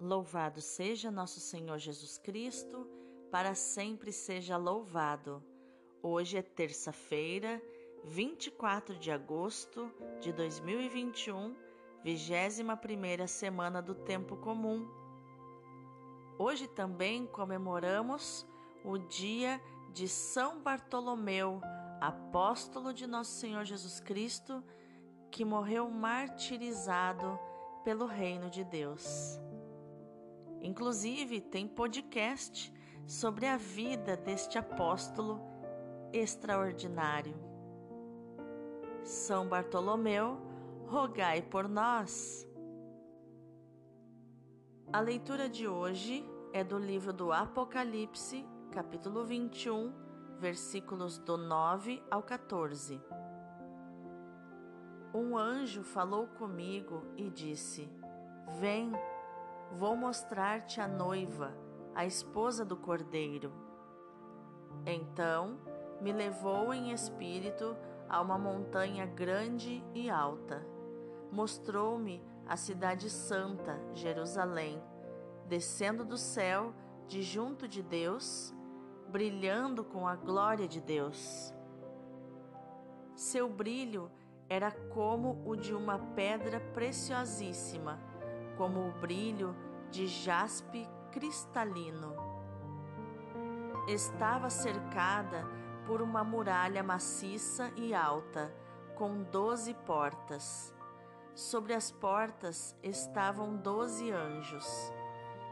Louvado seja nosso Senhor Jesus Cristo, para sempre seja louvado. Hoje é terça-feira, 24 de agosto de 2021, 21 semana do Tempo Comum. Hoje também comemoramos o dia de São Bartolomeu, apóstolo de nosso Senhor Jesus Cristo, que morreu martirizado pelo reino de Deus. Inclusive, tem podcast sobre a vida deste apóstolo extraordinário. São Bartolomeu, rogai por nós. A leitura de hoje é do livro do Apocalipse, capítulo 21, versículos do 9 ao 14. Um anjo falou comigo e disse: Vem Vou mostrar-te a noiva, a esposa do cordeiro. Então me levou em espírito a uma montanha grande e alta. Mostrou-me a cidade santa, Jerusalém, descendo do céu, de junto de Deus, brilhando com a glória de Deus. Seu brilho era como o de uma pedra preciosíssima como o brilho de jaspe cristalino. Estava cercada por uma muralha maciça e alta, com doze portas. Sobre as portas estavam doze anjos,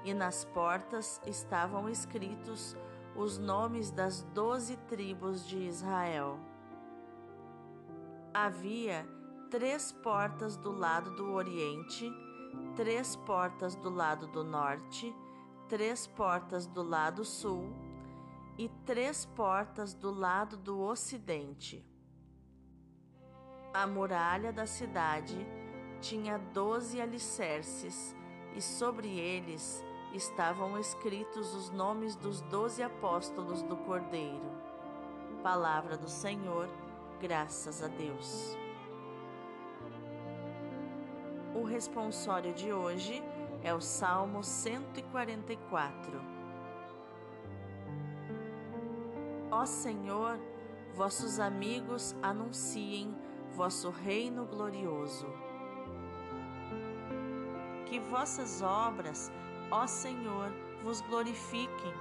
e nas portas estavam escritos os nomes das doze tribos de Israel. Havia três portas do lado do Oriente três portas do lado do norte, três portas do lado sul e três portas do lado do ocidente. A muralha da cidade tinha doze alicerces e sobre eles estavam escritos os nomes dos doze apóstolos do Cordeiro. Palavra do Senhor, graças a Deus. O responsório de hoje é o Salmo 144. Ó Senhor, vossos amigos anunciem vosso reino glorioso. Que vossas obras, ó Senhor, vos glorifiquem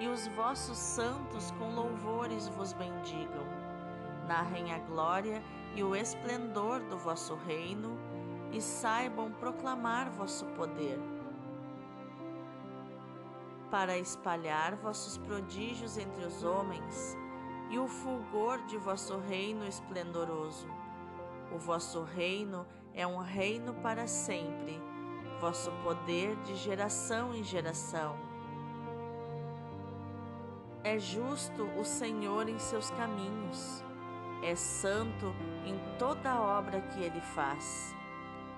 e os vossos santos com louvores vos bendigam. Narrem a glória e o esplendor do vosso reino e saibam proclamar vosso poder, para espalhar vossos prodígios entre os homens e o fulgor de vosso reino esplendoroso. O vosso reino é um reino para sempre, vosso poder de geração em geração. É justo o Senhor em seus caminhos, é santo em toda obra que ele faz.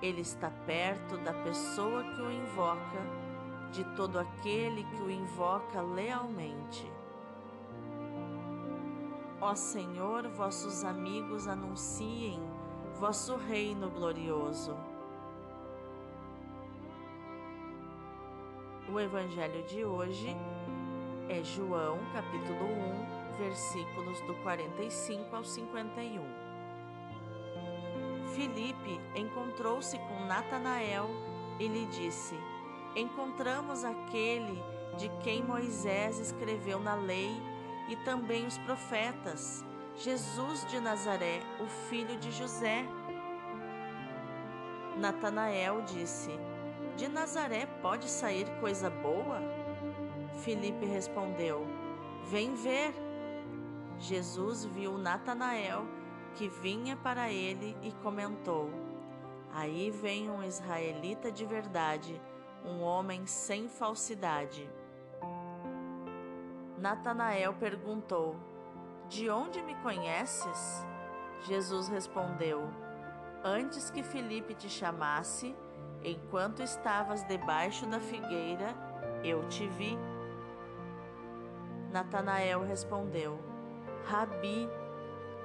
Ele está perto da pessoa que o invoca, de todo aquele que o invoca lealmente. Ó Senhor, vossos amigos anunciem vosso reino glorioso. O evangelho de hoje é João, capítulo 1, versículos do 45 ao 51. Filipe encontrou-se com Natanael e lhe disse: Encontramos aquele de quem Moisés escreveu na lei e também os profetas, Jesus de Nazaré, o filho de José. Natanael disse: De Nazaré pode sair coisa boa? Filipe respondeu: Vem ver. Jesus viu Natanael que vinha para ele e comentou: Aí vem um israelita de verdade, um homem sem falsidade. Natanael perguntou: De onde me conheces? Jesus respondeu: Antes que Felipe te chamasse, enquanto estavas debaixo da figueira, eu te vi. Natanael respondeu: Rabi,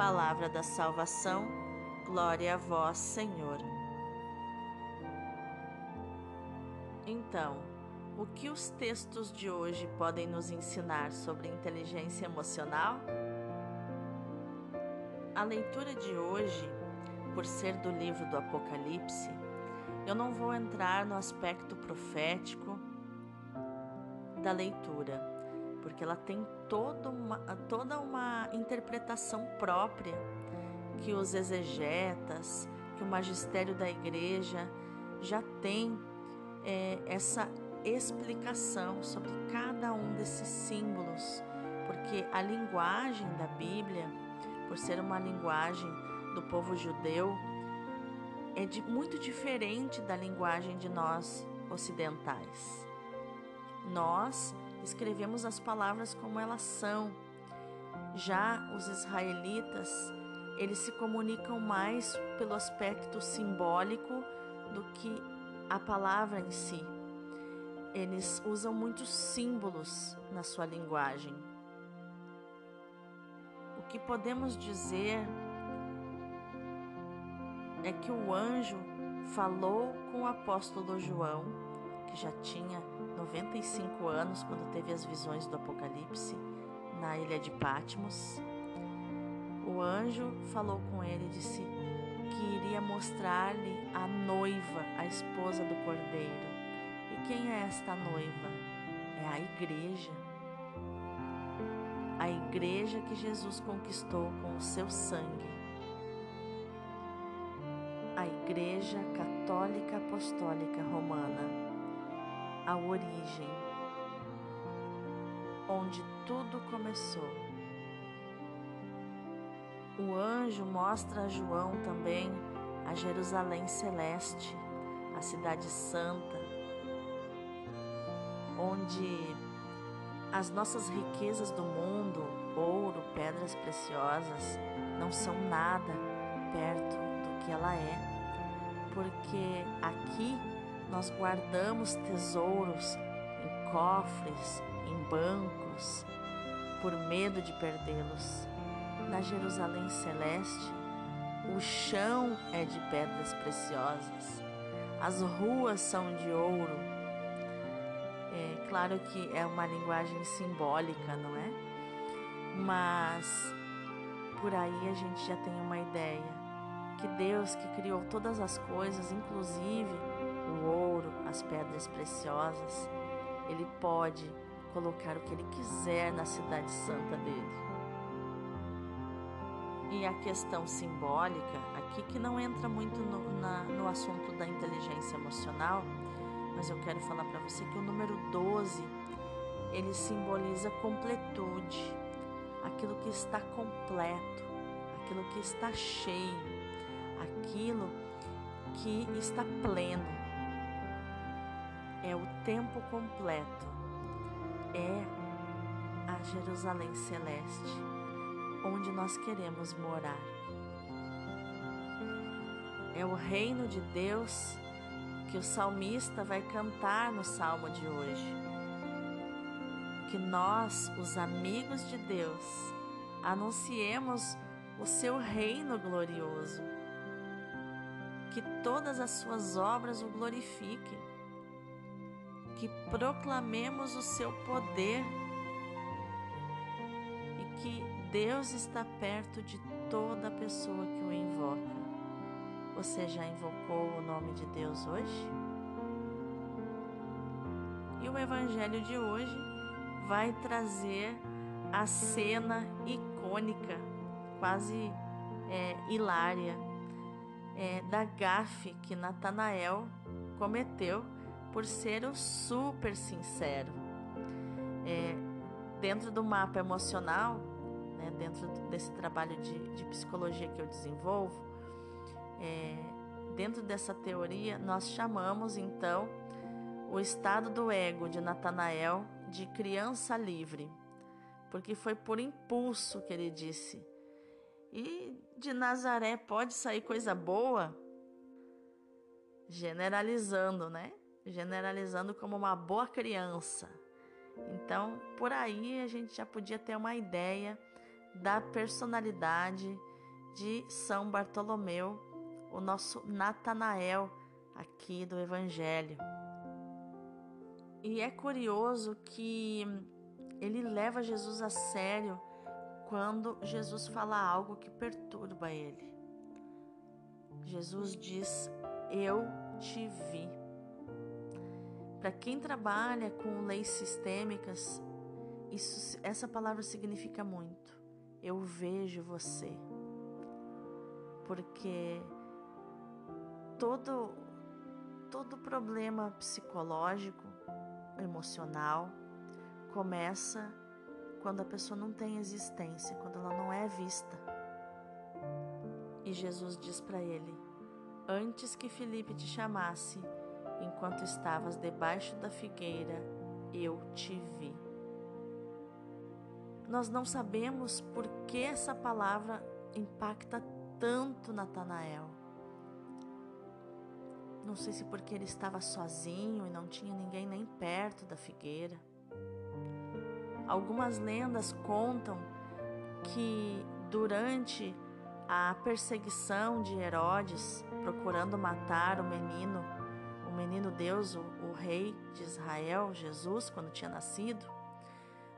Palavra da salvação, glória a vós, Senhor. Então, o que os textos de hoje podem nos ensinar sobre inteligência emocional? A leitura de hoje, por ser do livro do Apocalipse, eu não vou entrar no aspecto profético da leitura, porque ela tem toda uma, toda uma interpretação própria que os exegetas, que o magistério da igreja já tem é, essa explicação sobre cada um desses símbolos, porque a linguagem da Bíblia, por ser uma linguagem do povo judeu, é de, muito diferente da linguagem de nós ocidentais. Nós escrevemos as palavras como elas são. Já os israelitas, eles se comunicam mais pelo aspecto simbólico do que a palavra em si. Eles usam muitos símbolos na sua linguagem. O que podemos dizer é que o anjo falou com o apóstolo João, que já tinha 95 anos quando teve as visões do Apocalipse na ilha de Patmos. O anjo falou com ele e disse que iria mostrar-lhe a noiva, a esposa do cordeiro. E quem é esta noiva? É a igreja. A igreja que Jesus conquistou com o seu sangue. A Igreja Católica Apostólica Romana a origem, onde tudo começou. O anjo mostra a João também a Jerusalém celeste, a cidade santa, onde as nossas riquezas do mundo, ouro, pedras preciosas, não são nada perto do que ela é, porque aqui nós guardamos tesouros em cofres, em bancos, por medo de perdê-los. Na Jerusalém Celeste, o chão é de pedras preciosas, as ruas são de ouro. É claro que é uma linguagem simbólica, não é? Mas por aí a gente já tem uma ideia que Deus que criou todas as coisas, inclusive o ouro, as pedras preciosas, Ele pode colocar o que Ele quiser na cidade santa dele. E a questão simbólica, aqui que não entra muito no, na, no assunto da inteligência emocional, mas eu quero falar para você que o número 12 ele simboliza completude, aquilo que está completo, aquilo que está cheio, aquilo que está pleno é o tempo completo, é a Jerusalém celeste, onde nós queremos morar. É o reino de Deus que o salmista vai cantar no salmo de hoje. Que nós, os amigos de Deus, anunciemos o seu reino glorioso. Que todas as suas obras o glorifiquem que proclamemos o seu poder e que Deus está perto de toda pessoa que o invoca. Você já invocou o nome de Deus hoje? E o Evangelho de hoje vai trazer a cena icônica, quase é, hilária, é, da gafe que Natanael cometeu por ser o super sincero. É, dentro do mapa emocional, né, dentro desse trabalho de, de, psicologia que eu desenvolvo, é, dentro dessa teoria, nós chamamos então o estado do ego de Natanael de criança livre, porque foi por impulso que ele disse: E de Nazaré pode sair coisa boa? Generalizando, né? Generalizando como uma boa criança. Então, por aí a gente já podia ter uma ideia da personalidade de São Bartolomeu, o nosso Natanael aqui do Evangelho. E é curioso que ele leva Jesus a sério quando Jesus fala algo que perturba ele. Jesus diz: Eu te vi. Para quem trabalha com leis sistêmicas, isso, essa palavra significa muito. Eu vejo você. Porque todo todo problema psicológico emocional começa quando a pessoa não tem existência, quando ela não é vista. E Jesus diz para ele: Antes que Felipe te chamasse, enquanto estavas debaixo da figueira, eu te vi. Nós não sabemos por que essa palavra impacta tanto Natanael. Não sei se porque ele estava sozinho e não tinha ninguém nem perto da figueira. Algumas lendas contam que durante a perseguição de Herodes, procurando matar o menino, o menino Deus, o, o rei de Israel, Jesus, quando tinha nascido,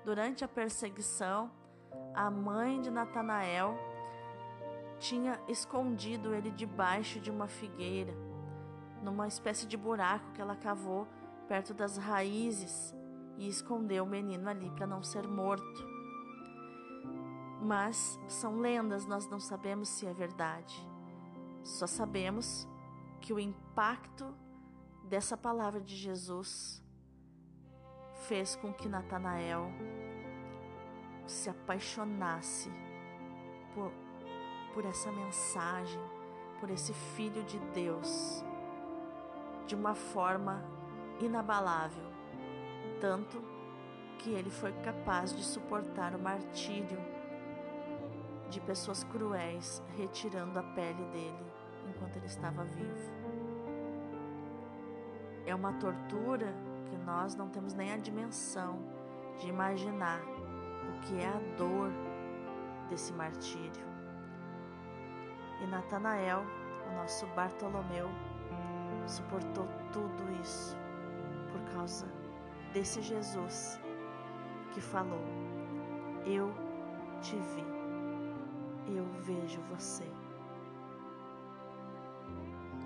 durante a perseguição, a mãe de Natanael tinha escondido ele debaixo de uma figueira numa espécie de buraco que ela cavou perto das raízes e escondeu o menino ali para não ser morto. Mas são lendas, nós não sabemos se é verdade. Só sabemos que o impacto dessa palavra de Jesus fez com que Natanael se apaixonasse por, por essa mensagem, por esse filho de Deus de uma forma inabalável, tanto que ele foi capaz de suportar o martírio de pessoas cruéis retirando a pele dele enquanto ele estava vivo. É uma tortura que nós não temos nem a dimensão de imaginar o que é a dor desse martírio. E Natanael, o nosso Bartolomeu, suportou tudo isso por causa desse Jesus que falou: Eu te vi, eu vejo você.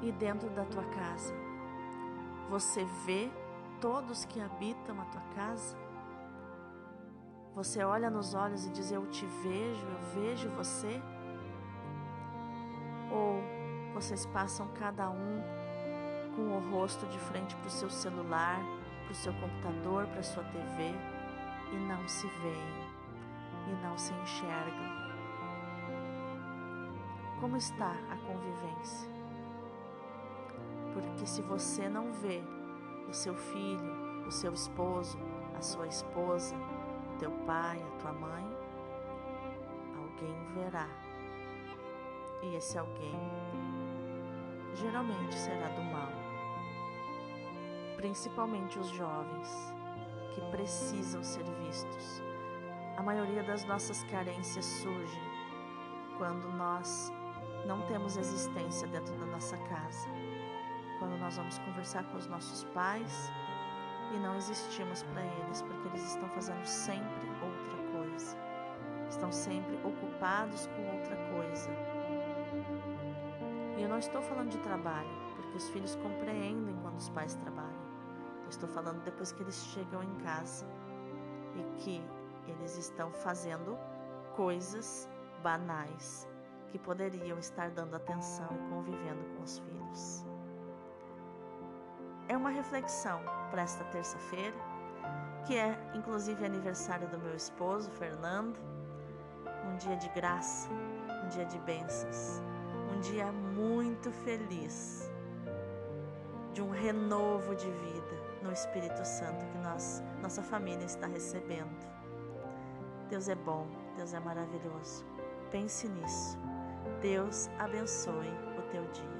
E dentro da tua casa, você vê todos que habitam a tua casa? Você olha nos olhos e diz: Eu te vejo, eu vejo você? Ou vocês passam cada um com o rosto de frente para o seu celular, para o seu computador, para a sua TV e não se veem e não se enxergam. Como está a convivência? Porque se você não vê o seu filho, o seu esposo, a sua esposa, o teu pai, a tua mãe, alguém verá. E esse alguém geralmente será do mal principalmente os jovens, que precisam ser vistos. A maioria das nossas carências surge quando nós não temos existência dentro da nossa casa, quando nós vamos conversar com os nossos pais e não existimos para eles, porque eles estão fazendo sempre outra coisa, estão sempre ocupados com outra coisa. E eu não estou falando de trabalho, porque os filhos compreendem quando os pais trabalham. Estou falando depois que eles chegam em casa e que eles estão fazendo coisas banais que poderiam estar dando atenção e convivendo com os filhos. É uma reflexão para esta terça-feira, que é inclusive aniversário do meu esposo, Fernando. Um dia de graça, um dia de bênçãos, um dia muito feliz, de um renovo de vida Espírito Santo que nós, nossa família está recebendo. Deus é bom, Deus é maravilhoso. Pense nisso. Deus abençoe o teu dia.